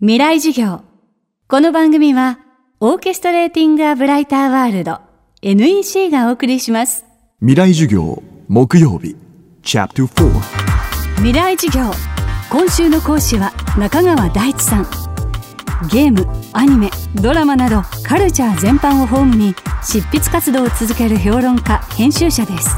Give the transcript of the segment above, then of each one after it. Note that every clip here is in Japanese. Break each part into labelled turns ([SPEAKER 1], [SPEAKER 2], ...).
[SPEAKER 1] 未来授業。この番組は、オーケストレーティング・ア・ブライター・ワールド NEC がお送りします。
[SPEAKER 2] 未来授業木曜日 Chapter 4
[SPEAKER 1] 未来授業。今週の講師は中川大地さん。ゲーム、アニメ、ドラマなどカルチャー全般をホームに執筆活動を続ける評論家、編集者です。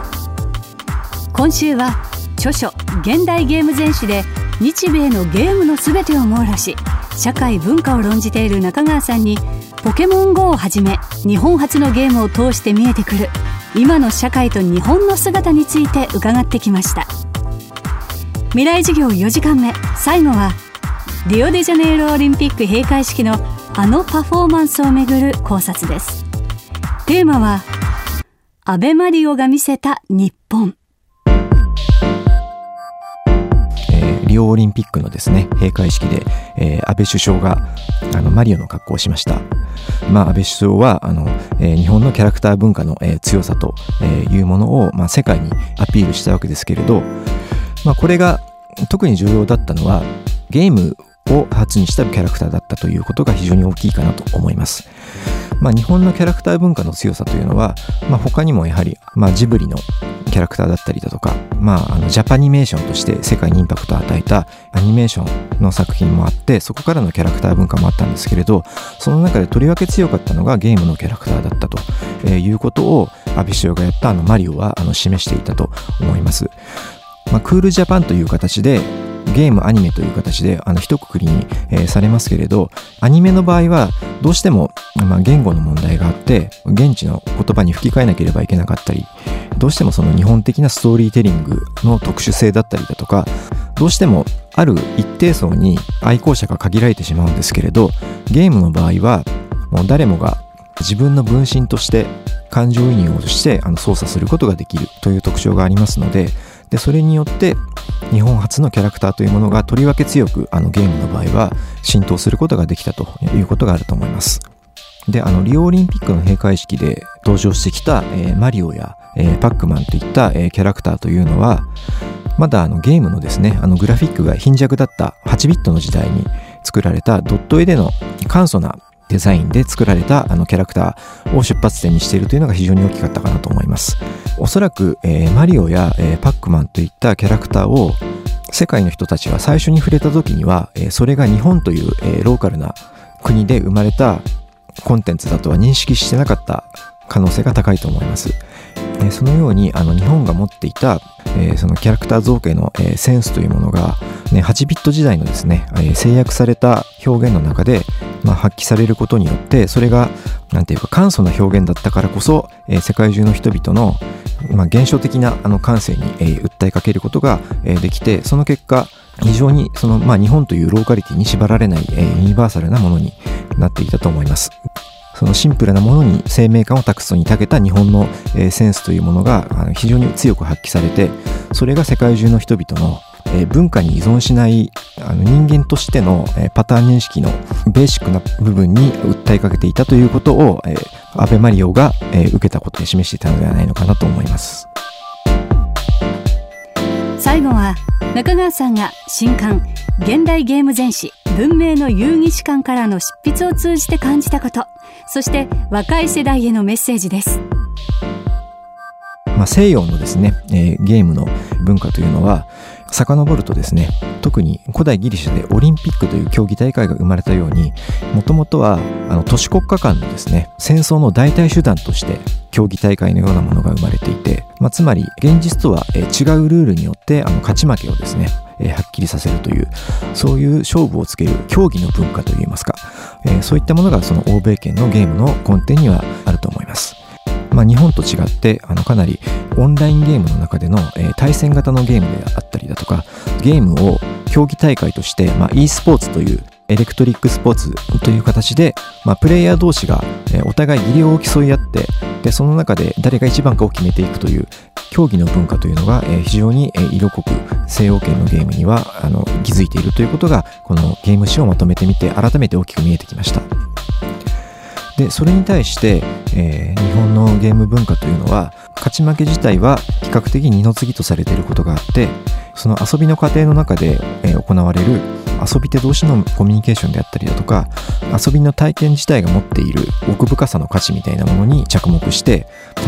[SPEAKER 1] 今週は著書「現代ゲーム全史」で日米のゲームのすべてを網羅し社会文化を論じている中川さんに「ポケモン GO」をはじめ日本初のゲームを通して見えてくる今の社会と日本の姿について伺ってきました。未来授業4時間目最後はリオデジャネイロオリンピック閉会式のあのパフォーマンスをめぐる考察です。テーマは「アベマリオが見せた日本」
[SPEAKER 3] リオオリンピックのですね閉会式で、えー安倍首相があのマリオの格好をしました。まあ、安倍首相はあの、えー日本のキャラクター文化の、えー強さと、えいうものを、まあ、世界にアピールしたわけですけれど、まあ、これが特に重要だったのはゲームを初にしたキャラクターだったということが非常に大きいかなと思います。まあ、日本のキャラクター文化の強さというのは、まあ、他にもやはり、まあ、ジブリのキャラクターだったりだとか、まあ、あのジャパニメーションとして世界にインパクトを与えたアニメーションの作品もあってそこからのキャラクター文化もあったんですけれどその中でとりわけ強かったのがゲームのキャラクターだったと、えいうことを安倍首相がやったあのマリオはあの示していたと思います。まあ、クールジャパンという形でゲームアニメという形であの一括りに、えーされますけれどアニメの場合はどうしても、まあ、言語の問題があって現地の言葉に吹き替えなければいけなかったりどうしてもその日本的なストーリーテリングの特殊性だったりだとかどうしてもある一定層に愛好者が限られてしまうんですけれどゲームの場合はもう誰もが自分の分身として感情移入をしてあの操作することができるという特徴がありますのででそれによって日本初のキャラクターというものがとりわけ強くあのゲームの場合は浸透することができたということがあると思います。で、あの、リオオリンピックの閉会式で登場してきた、えーマリオや、えパックマンといった、えキャラクターというのは、まだあのゲームのですね、あのグラフィックが貧弱だった8ビットの時代に作られたドット絵での簡素なデザインで作られたあのキャラクターを出発点にしているというのが非常に大きかったかなと思います。おそらく、えーマリオや、えーパックマンといったキャラクターを世界の人たちが最初に触れた時には、えーそれが日本という、えローカルな国で生まれたコンテンツだとは認識してなかった可能性が高いと思います。そのようにあの日本が持っていた、えそのキャラクター造形の、えセンスというものが、ね、8ビット時代のですね、え制約された表現の中で、まあ、発揮されることによってそれがなんていうか簡素な表現だったからこそ、え世界中の人々の、まあ、現象的なあの感性に、え訴えかけることが、えできてその結果非常にその、まあ、日本というローカリティに縛られない、えユニバーサルなものになっていたと思います。そのシンプルなものに生命感を託すのに長けた日本の、センスというものが非常に強く発揮されてそれが世界中の人々の、文化に依存しないあの人間としての、パターン認識のベーシックな部分に訴えかけていたということを、えーアベマリオが、受けたことで示していたのではないのかなと思います。
[SPEAKER 1] 最後は中川さんが新刊「現代ゲーム全史文明の遊戯史観」からの執筆を通じて感じたこと。そして若い世代へのメッセージです。
[SPEAKER 3] まあ、西洋のですね、えーゲームの文化というのは遡るとですね特に古代ギリシャでオリンピックという競技大会が生まれたようにもともとはあの都市国家間のですね戦争の代替手段として競技大会のようなものが生まれていて、まあ、つまり現実とは違うルールによってあの勝ち負けをですねえーはっきりさせるというそういう勝負をつける競技の文化といいますか、えーそういったものがその欧米圏のゲームの根底にはあると思います。まあ、日本と違ってあのかなりオンラインゲームの中での、えー対戦型のゲームであったりだとかゲームを競技大会として、まあ、e スポーツというエレクトリックスポーツという形で、まあ、プレイヤー同士が、えお互い技量を競い合ってでその中で誰が一番かを決めていくという競技の文化というのが、え非常に、色濃く西洋圏のゲームにはあの気づいているということがこのゲーム史をまとめてみて改めて大きく見えてきました。でそれに対して、えー日本のゲーム文化というのは勝ち負け自体は比較的二の次とされていることがあってその遊びの過程の中で、え行われる遊び手同士のコミュニケーションであったりだとか遊びの体験自体が持っている奥深さの価値みたいなものに着目して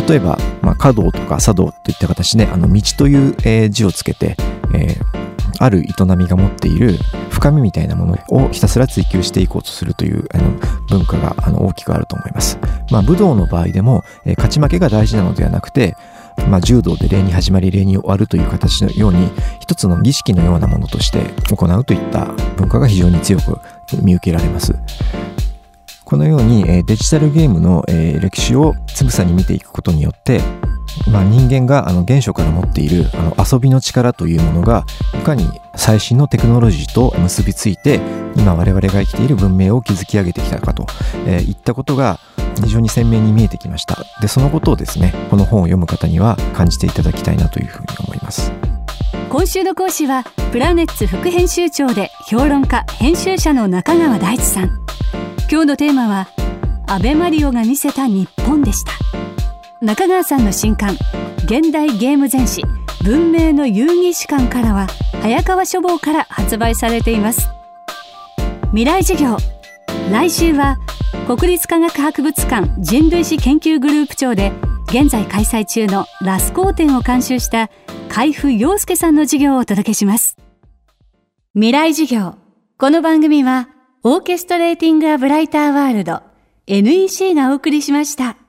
[SPEAKER 3] 例えば、まあ、華道とか茶道といった形で、あの道という、えー、字をつけて、えーある営みが持っている深みみたいなものをひたすら追求していこうとするというあの文化があの大きくあると思います。まあ、武道の場合でも、えー、勝ち負けが大事なのではなくて、まあ、柔道で礼に始まり礼に終わるという形のように一つの儀式のようなものとして行うといった文化が非常に強く見受けられます。このように、デジタルゲームの、歴史をつぶさに見ていくことによってまあ、人間があの原初から持っているあの遊びの力というものがいかに最新のテクノロジーと結びついて今我々が生きている文明を築き上げてきたかと、えー、いったことが非常に鮮明に見えてきました。でそのことをですねこの本を読む方には感じていただきたいなというふうに思います。
[SPEAKER 1] 今週の講師はプラネッツ副編集長で評論家編集者の中川大地さん。今日のテーマは安倍マリオが見せた日本でした。中川さんの新刊現代ゲーム全史文明の遊戯史観からは早川書房から発売されています。未来授業来週は国立科学博物館人類史研究グループ長で現在開催中のラスコー展を監修した海部陽介さんの授業をお届けします未来授業この番組はオーケストレーティング・ア・ブライター・ワールド NEC がお送りしました。